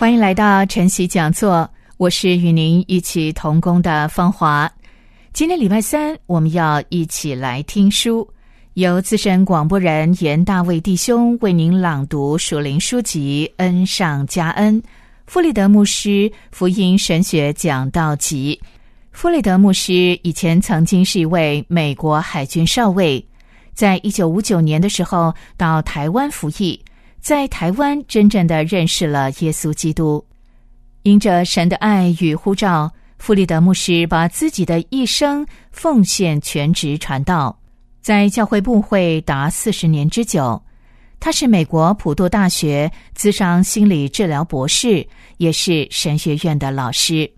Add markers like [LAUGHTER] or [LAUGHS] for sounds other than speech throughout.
欢迎来到晨曦讲座，我是与您一起同工的芳华。今天礼拜三，我们要一起来听书，由资深广播人严大卫弟兄为您朗读属灵书籍《恩上加恩》。弗里德牧师福音神学讲道集。弗里德牧师以前曾经是一位美国海军少尉，在一九五九年的时候到台湾服役。在台湾真正的认识了耶稣基督，因着神的爱与呼召，弗里德牧师把自己的一生奉献全职传道，在教会部会达四十年之久。他是美国普渡大学资商心理治疗博士，也是神学院的老师。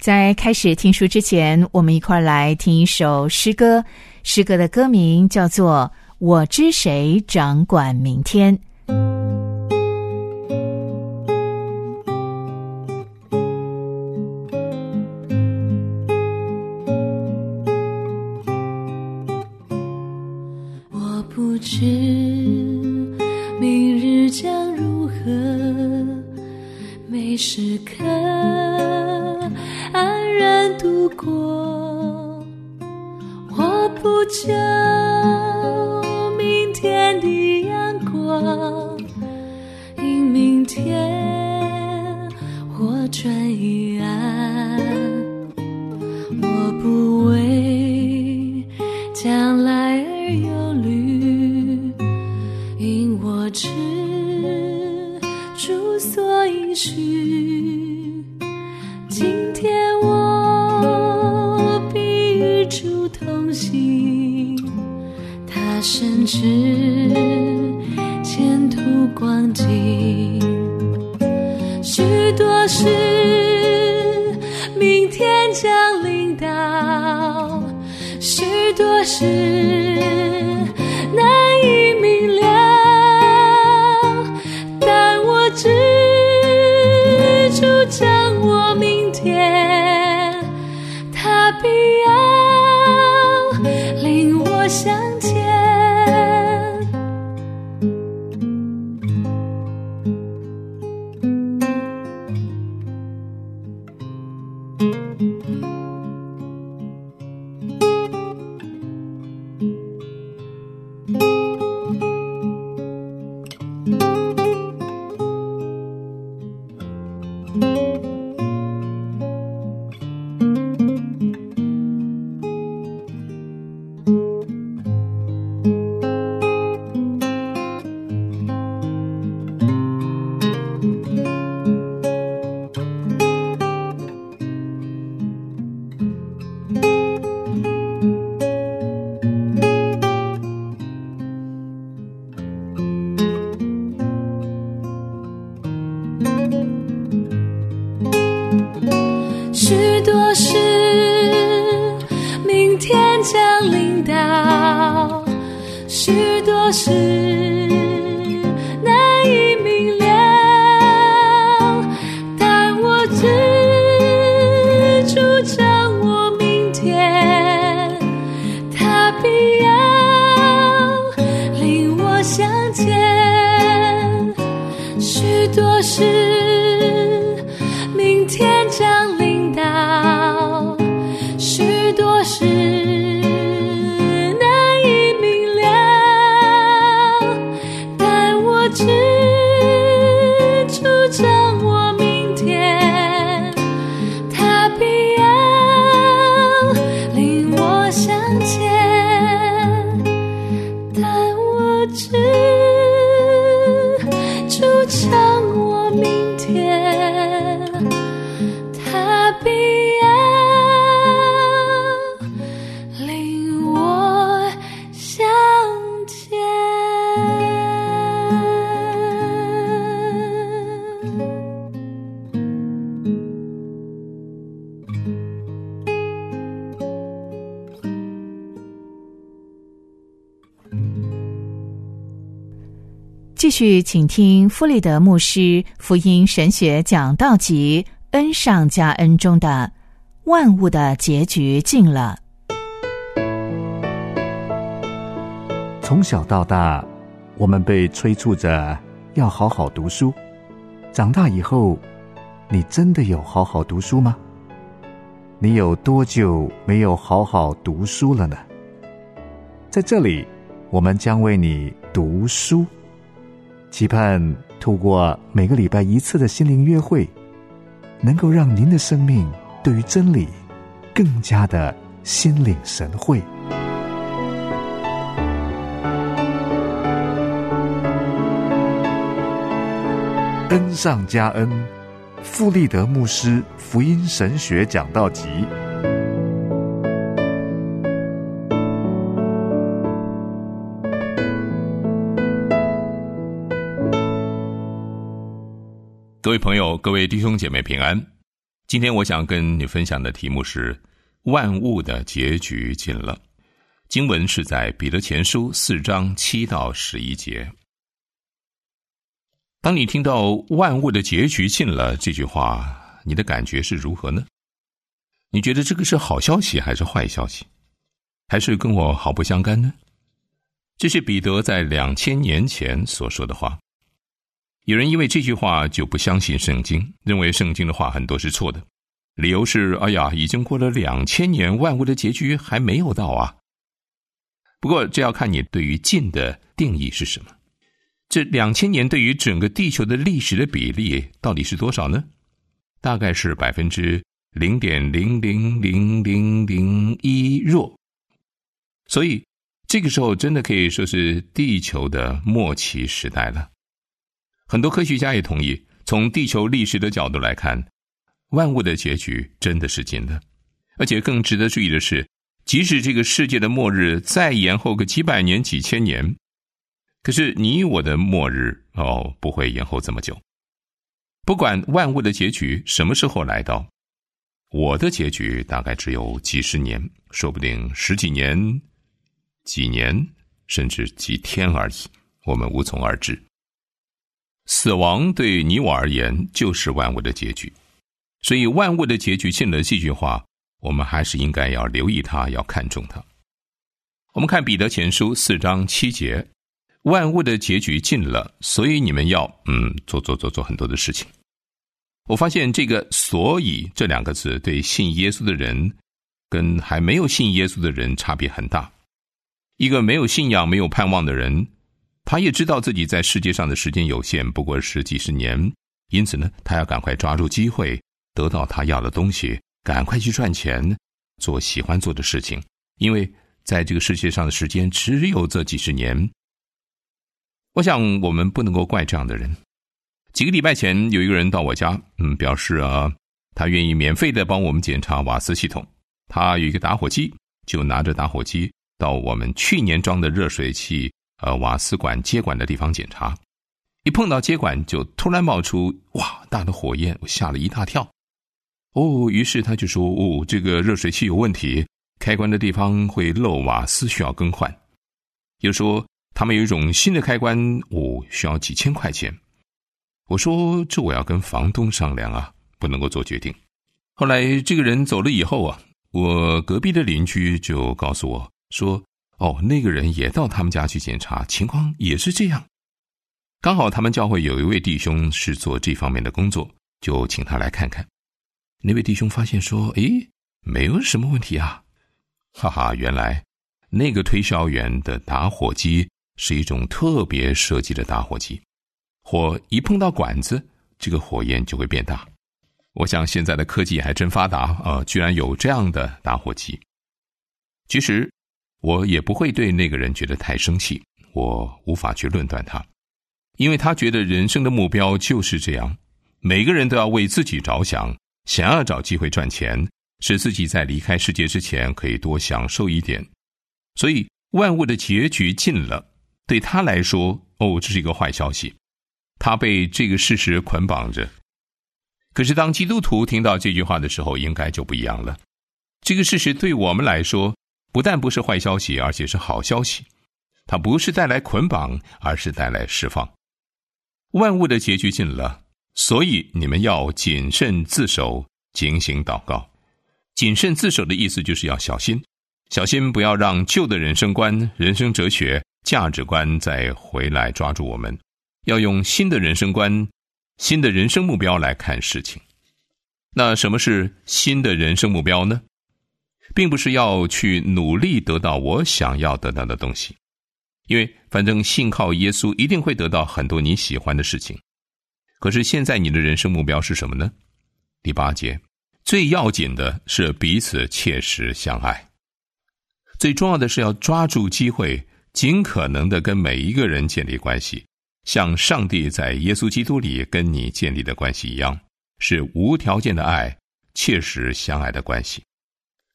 在开始听书之前，我们一块来听一首诗歌，诗歌的歌名叫做《我知谁掌管明天》。不知明日将如何，每时刻安然度过。我不讲。事。续，请听弗里德牧师福音神学讲道集《恩上加恩》中的“万物的结局近了”。从小到大，我们被催促着要好好读书。长大以后，你真的有好好读书吗？你有多久没有好好读书了呢？在这里，我们将为你读书。期盼透过每个礼拜一次的心灵约会，能够让您的生命对于真理更加的心领神会。恩上加恩，富利德牧师福音神学讲道集。各位朋友，各位弟兄姐妹平安。今天我想跟你分享的题目是“万物的结局近了”。经文是在彼得前书四章七到十一节。当你听到“万物的结局近了”这句话，你的感觉是如何呢？你觉得这个是好消息还是坏消息，还是跟我毫不相干呢？这是彼得在两千年前所说的话。有人因为这句话就不相信圣经，认为圣经的话很多是错的，理由是：哎呀，已经过了两千年，万物的结局还没有到啊。不过，这要看你对于“近”的定义是什么。这两千年对于整个地球的历史的比例到底是多少呢？大概是百分之零点零零零零零一弱。所以，这个时候真的可以说是地球的末期时代了。很多科学家也同意，从地球历史的角度来看，万物的结局真的是近了。而且更值得注意的是，即使这个世界的末日再延后个几百年、几千年，可是你我的末日哦，不会延后这么久。不管万物的结局什么时候来到，我的结局大概只有几十年，说不定十几年、几年，甚至几天而已，我们无从而知。死亡对你我而言就是万物的结局，所以万物的结局近了这句话，我们还是应该要留意它，要看重它。我们看彼得前书四章七节，万物的结局近了，所以你们要嗯做做做做很多的事情。我发现这个“所以”这两个字对信耶稣的人跟还没有信耶稣的人差别很大。一个没有信仰、没有盼望的人。他也知道自己在世界上的时间有限，不过是几十年，因此呢，他要赶快抓住机会，得到他要的东西，赶快去赚钱，做喜欢做的事情。因为在这个世界上的时间只有这几十年。我想我们不能够怪这样的人。几个礼拜前，有一个人到我家，嗯，表示啊，他愿意免费的帮我们检查瓦斯系统。他有一个打火机，就拿着打火机到我们去年装的热水器。呃，瓦斯管接管的地方检查，一碰到接管就突然冒出哇大的火焰，我吓了一大跳。哦，于是他就说：“哦，这个热水器有问题，开关的地方会漏瓦斯，需要更换。”又说他们有一种新的开关，哦，需要几千块钱。我说：“这我要跟房东商量啊，不能够做决定。”后来这个人走了以后啊，我隔壁的邻居就告诉我说。哦，那个人也到他们家去检查，情况也是这样。刚好他们教会有一位弟兄是做这方面的工作，就请他来看看。那位弟兄发现说：“诶，没有什么问题啊！” [LAUGHS] 哈哈，原来那个推销员的打火机是一种特别设计的打火机，火一碰到管子，这个火焰就会变大。我想现在的科技还真发达啊，居然有这样的打火机。其实。我也不会对那个人觉得太生气，我无法去论断他，因为他觉得人生的目标就是这样，每个人都要为自己着想，想要找机会赚钱，使自己在离开世界之前可以多享受一点。所以万物的结局近了，对他来说，哦，这是一个坏消息，他被这个事实捆绑着。可是当基督徒听到这句话的时候，应该就不一样了。这个事实对我们来说。不但不是坏消息，而且是好消息。它不是带来捆绑，而是带来释放。万物的结局近了，所以你们要谨慎自守，警醒祷告。谨慎自守的意思就是要小心，小心不要让旧的人生观、人生哲学、价值观再回来抓住我们，要用新的人生观、新的人生目标来看事情。那什么是新的人生目标呢？并不是要去努力得到我想要得到的东西，因为反正信靠耶稣一定会得到很多你喜欢的事情。可是现在你的人生目标是什么呢？第八节，最要紧的是彼此切实相爱。最重要的是要抓住机会，尽可能的跟每一个人建立关系，像上帝在耶稣基督里跟你建立的关系一样，是无条件的爱，切实相爱的关系。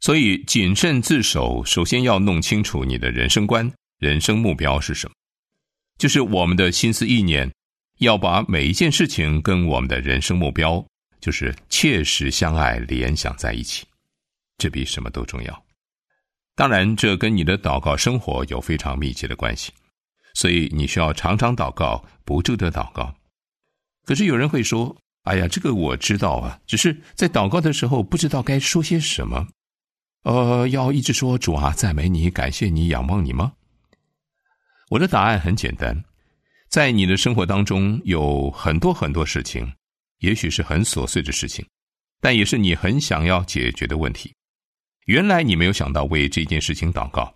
所以，谨慎自守，首先要弄清楚你的人生观、人生目标是什么。就是我们的心思意念，要把每一件事情跟我们的人生目标，就是切实相爱联想在一起。这比什么都重要。当然，这跟你的祷告生活有非常密切的关系。所以，你需要常常祷告，不住的祷告。可是有人会说：“哎呀，这个我知道啊，只是在祷告的时候不知道该说些什么。”呃，要一直说主啊，赞美你，感谢你，仰望你吗？我的答案很简单，在你的生活当中有很多很多事情，也许是很琐碎的事情，但也是你很想要解决的问题。原来你没有想到为这件事情祷告，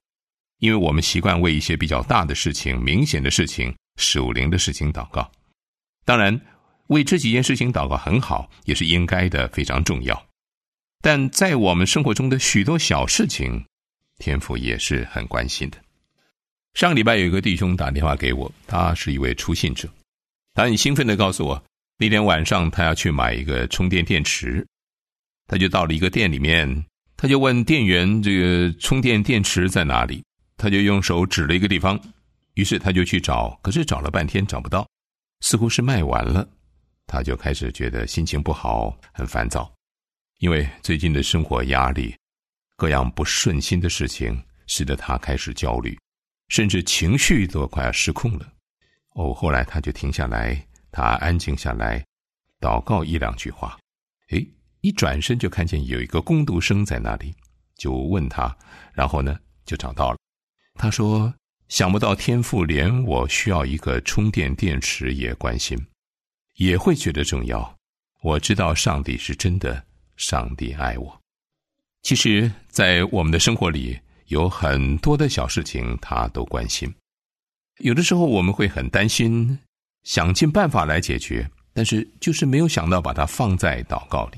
因为我们习惯为一些比较大的事情、明显的事情、属灵的事情祷告。当然，为这几件事情祷告很好，也是应该的，非常重要。但在我们生活中的许多小事情，天父也是很关心的。上礼拜有一个弟兄打电话给我，他是一位初信者，他很兴奋的告诉我，那天晚上他要去买一个充电电池，他就到了一个店里面，他就问店员这个充电电池在哪里，他就用手指了一个地方，于是他就去找，可是找了半天找不到，似乎是卖完了，他就开始觉得心情不好，很烦躁。因为最近的生活压力，各样不顺心的事情，使得他开始焦虑，甚至情绪都快要失控了。哦，后来他就停下来，他安静下来，祷告一两句话。诶，一转身就看见有一个工读生在那里，就问他，然后呢就找到了。他说：“想不到天父连我需要一个充电电池也关心，也会觉得重要。我知道上帝是真的。”上帝爱我。其实，在我们的生活里，有很多的小事情，他都关心。有的时候，我们会很担心，想尽办法来解决，但是就是没有想到把它放在祷告里。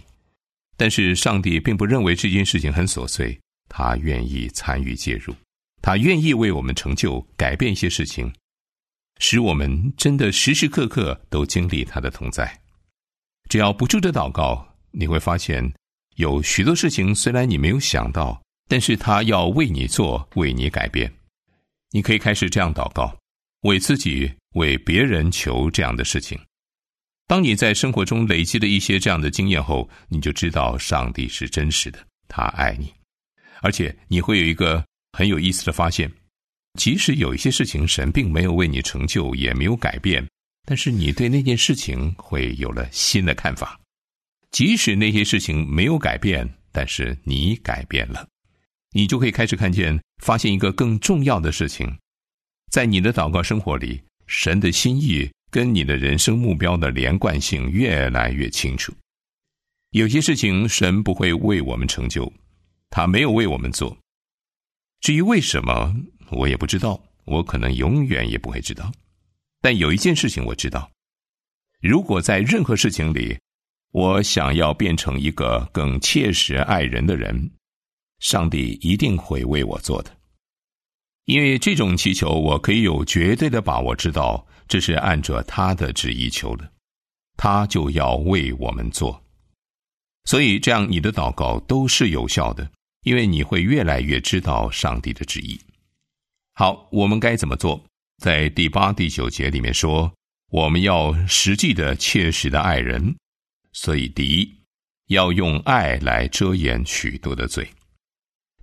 但是，上帝并不认为这件事情很琐碎，他愿意参与介入，他愿意为我们成就、改变一些事情，使我们真的时时刻刻都经历他的同在。只要不住的祷告。你会发现，有许多事情虽然你没有想到，但是他要为你做，为你改变。你可以开始这样祷告，为自己、为别人求这样的事情。当你在生活中累积了一些这样的经验后，你就知道上帝是真实的，他爱你。而且你会有一个很有意思的发现：即使有一些事情神并没有为你成就，也没有改变，但是你对那件事情会有了新的看法。即使那些事情没有改变，但是你改变了，你就可以开始看见、发现一个更重要的事情，在你的祷告生活里，神的心意跟你的人生目标的连贯性越来越清楚。有些事情神不会为我们成就，他没有为我们做。至于为什么，我也不知道，我可能永远也不会知道。但有一件事情我知道：如果在任何事情里，我想要变成一个更切实爱人的人，上帝一定会为我做的。因为这种祈求，我可以有绝对的把握，知道这是按着他的旨意求的，他就要为我们做。所以，这样你的祷告都是有效的，因为你会越来越知道上帝的旨意。好，我们该怎么做？在第八、第九节里面说，我们要实际的、切实的爱人。所以，第一，要用爱来遮掩许多的罪。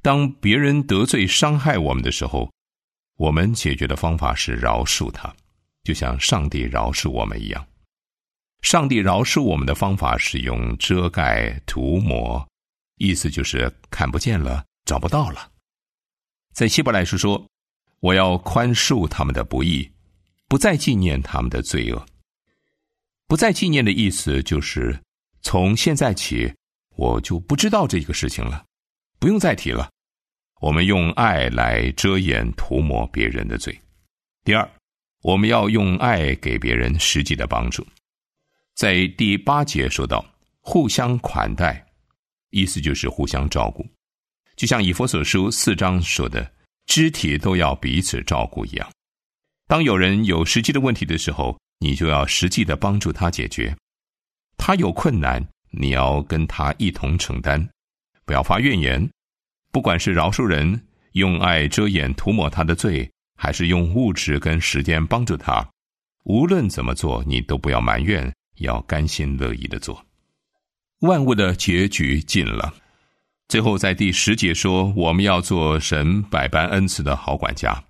当别人得罪、伤害我们的时候，我们解决的方法是饶恕他，就像上帝饶恕我们一样。上帝饶恕我们的方法是用遮盖、涂抹，意思就是看不见了，找不到了。在希伯来书说：“我要宽恕他们的不义，不再纪念他们的罪恶。”不再纪念的意思就是从现在起，我就不知道这个事情了，不用再提了。我们用爱来遮掩、涂抹别人的罪。第二，我们要用爱给别人实际的帮助。在第八节说到互相款待，意思就是互相照顾，就像以佛所书四章说的，肢体都要彼此照顾一样。当有人有实际的问题的时候，你就要实际的帮助他解决。他有困难，你要跟他一同承担，不要发怨言。不管是饶恕人，用爱遮掩涂抹他的罪，还是用物质跟时间帮助他，无论怎么做，你都不要埋怨。要甘心乐意的做，万物的结局尽了。最后在第十节说，我们要做神百般恩赐的好管家。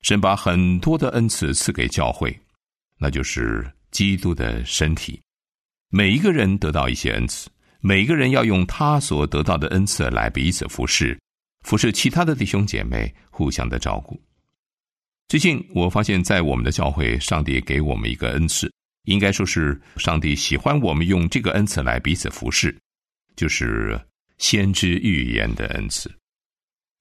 神把很多的恩赐赐给教会，那就是基督的身体。每一个人得到一些恩赐，每一个人要用他所得到的恩赐来彼此服侍，服侍其他的弟兄姐妹，互相的照顾。最近我发现，在我们的教会，上帝给我们一个恩赐。应该说是上帝喜欢我们用这个恩赐来彼此服侍，就是先知预言的恩赐。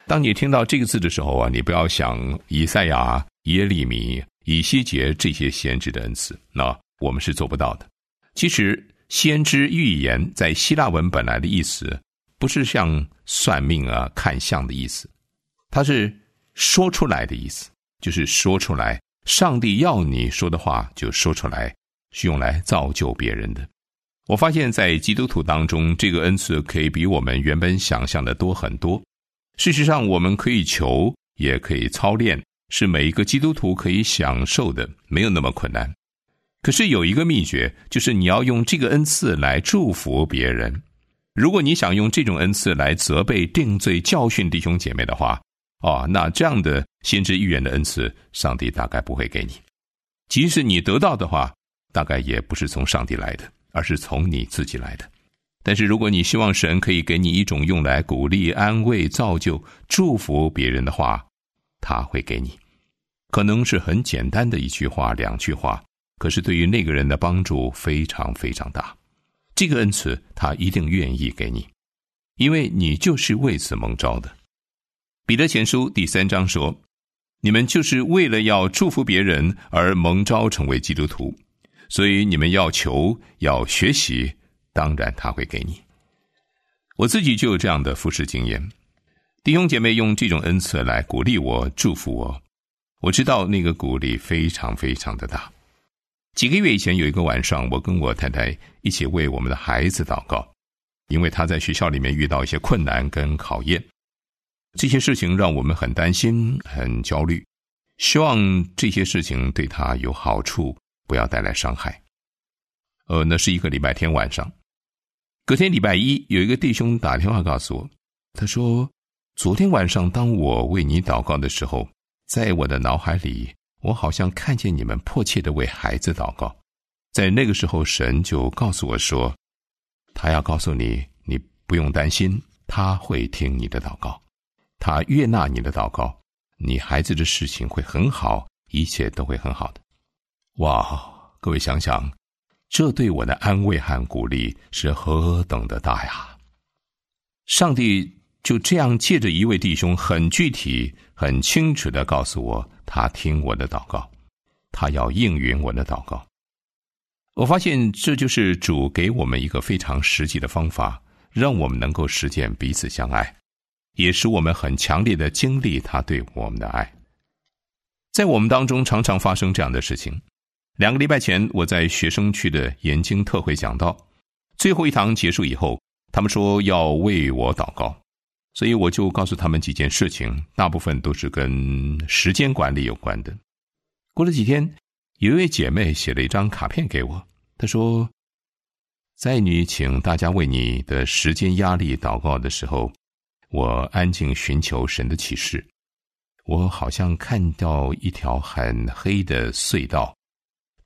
当你听到这个字的时候啊，你不要想以赛亚、耶利米、以西结这些先知的恩赐，那我们是做不到的。其实，先知预言在希腊文本来的意思，不是像算命啊、看相的意思，它是说出来的意思，就是说出来，上帝要你说的话就说出来。是用来造就别人的。我发现，在基督徒当中，这个恩赐可以比我们原本想象的多很多。事实上，我们可以求，也可以操练，是每一个基督徒可以享受的，没有那么困难。可是有一个秘诀，就是你要用这个恩赐来祝福别人。如果你想用这种恩赐来责备、定罪、教训弟兄姐妹的话，哦，那这样的先知预言的恩赐，上帝大概不会给你。即使你得到的话，大概也不是从上帝来的，而是从你自己来的。但是，如果你希望神可以给你一种用来鼓励、安慰、造就、祝福别人的话，他会给你。可能是很简单的一句话、两句话，可是对于那个人的帮助非常非常大。这个恩赐，他一定愿意给你，因为你就是为此蒙召的。彼得前书第三章说：“你们就是为了要祝福别人而蒙召成为基督徒。”所以你们要求要学习，当然他会给你。我自己就有这样的服侍经验，弟兄姐妹用这种恩赐来鼓励我、祝福我，我知道那个鼓励非常非常的大。几个月以前有一个晚上，我跟我太太一起为我们的孩子祷告，因为他在学校里面遇到一些困难跟考验，这些事情让我们很担心、很焦虑，希望这些事情对他有好处。不要带来伤害。呃，那是一个礼拜天晚上，隔天礼拜一，有一个弟兄打电话告诉我，他说：“昨天晚上当我为你祷告的时候，在我的脑海里，我好像看见你们迫切的为孩子祷告。在那个时候，神就告诉我说，他要告诉你，你不用担心，他会听你的祷告，他悦纳你的祷告，你孩子的事情会很好，一切都会很好的。”哇，各位想想，这对我的安慰和鼓励是何等的大呀！上帝就这样借着一位弟兄，很具体、很清楚的告诉我，他听我的祷告，他要应允我的祷告。我发现这就是主给我们一个非常实际的方法，让我们能够实践彼此相爱，也使我们很强烈的经历他对我们的爱。在我们当中，常常发生这样的事情。两个礼拜前，我在学生区的研经特会讲到，最后一堂结束以后，他们说要为我祷告，所以我就告诉他们几件事情，大部分都是跟时间管理有关的。过了几天，有一位姐妹写了一张卡片给我，她说，在你请大家为你的时间压力祷告的时候，我安静寻求神的启示，我好像看到一条很黑的隧道。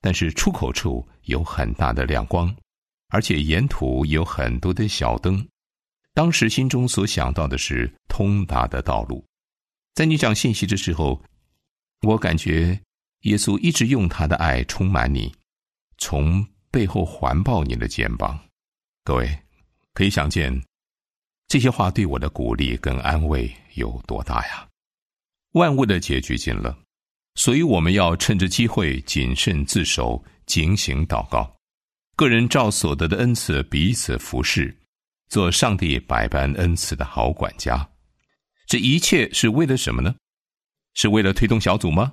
但是出口处有很大的亮光，而且沿途有很多的小灯。当时心中所想到的是通达的道路。在你讲信息的时候，我感觉耶稣一直用他的爱充满你，从背后环抱你的肩膀。各位可以想见，这些话对我的鼓励跟安慰有多大呀！万物的结局近了。所以我们要趁着机会谨慎自守，警醒祷告。个人照所得的恩赐彼此服侍，做上帝百般恩赐的好管家。这一切是为了什么呢？是为了推动小组吗？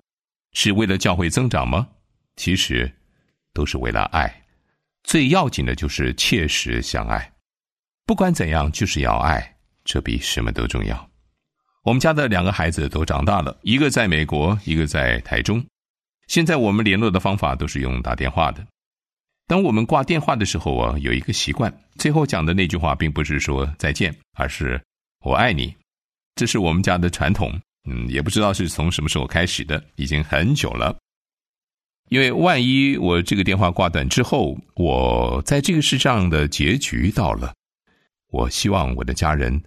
是为了教会增长吗？其实，都是为了爱。最要紧的就是切实相爱。不管怎样，就是要爱，这比什么都重要。我们家的两个孩子都长大了，一个在美国，一个在台中。现在我们联络的方法都是用打电话的。当我们挂电话的时候啊，有一个习惯，最后讲的那句话并不是说再见，而是我爱你。这是我们家的传统，嗯，也不知道是从什么时候开始的，已经很久了。因为万一我这个电话挂断之后，我在这个世上的结局到了，我希望我的家人。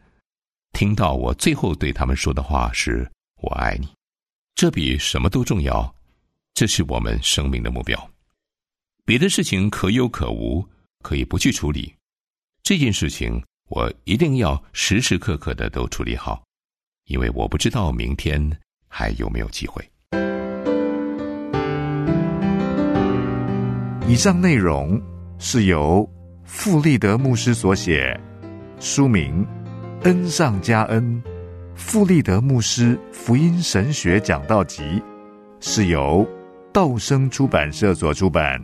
听到我最后对他们说的话是“我爱你”，这比什么都重要。这是我们生命的目标。别的事情可有可无，可以不去处理。这件事情我一定要时时刻刻的都处理好，因为我不知道明天还有没有机会。以上内容是由富立德牧师所写，书名。恩上加恩，富立德牧师福音神学讲道集，是由道生出版社所出版。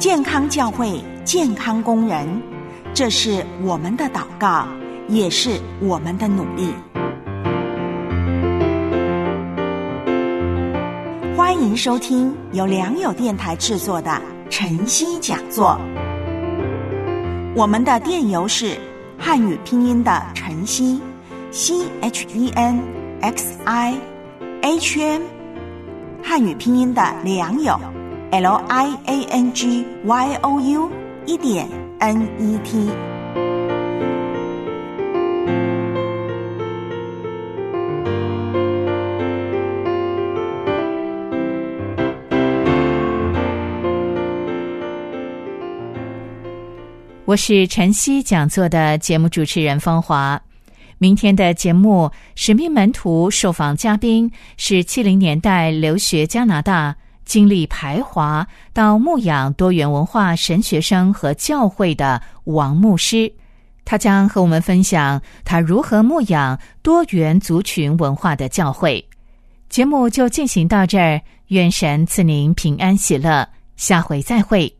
健康教会，健康工人，这是我们的祷告，也是我们的努力。欢迎收听由良友电台制作的晨曦讲座。我们的电邮是汉语拼音的晨曦，C H E N X I H M，汉语拼音的良友。L I A N G Y O U 一点 N E T。我是晨曦讲座的节目主持人芳华。明天的节目《使命门徒》受访嘉宾是七零年代留学加拿大。经历排华到牧养多元文化神学生和教会的王牧师，他将和我们分享他如何牧养多元族群文化的教会。节目就进行到这儿，愿神赐您平安喜乐，下回再会。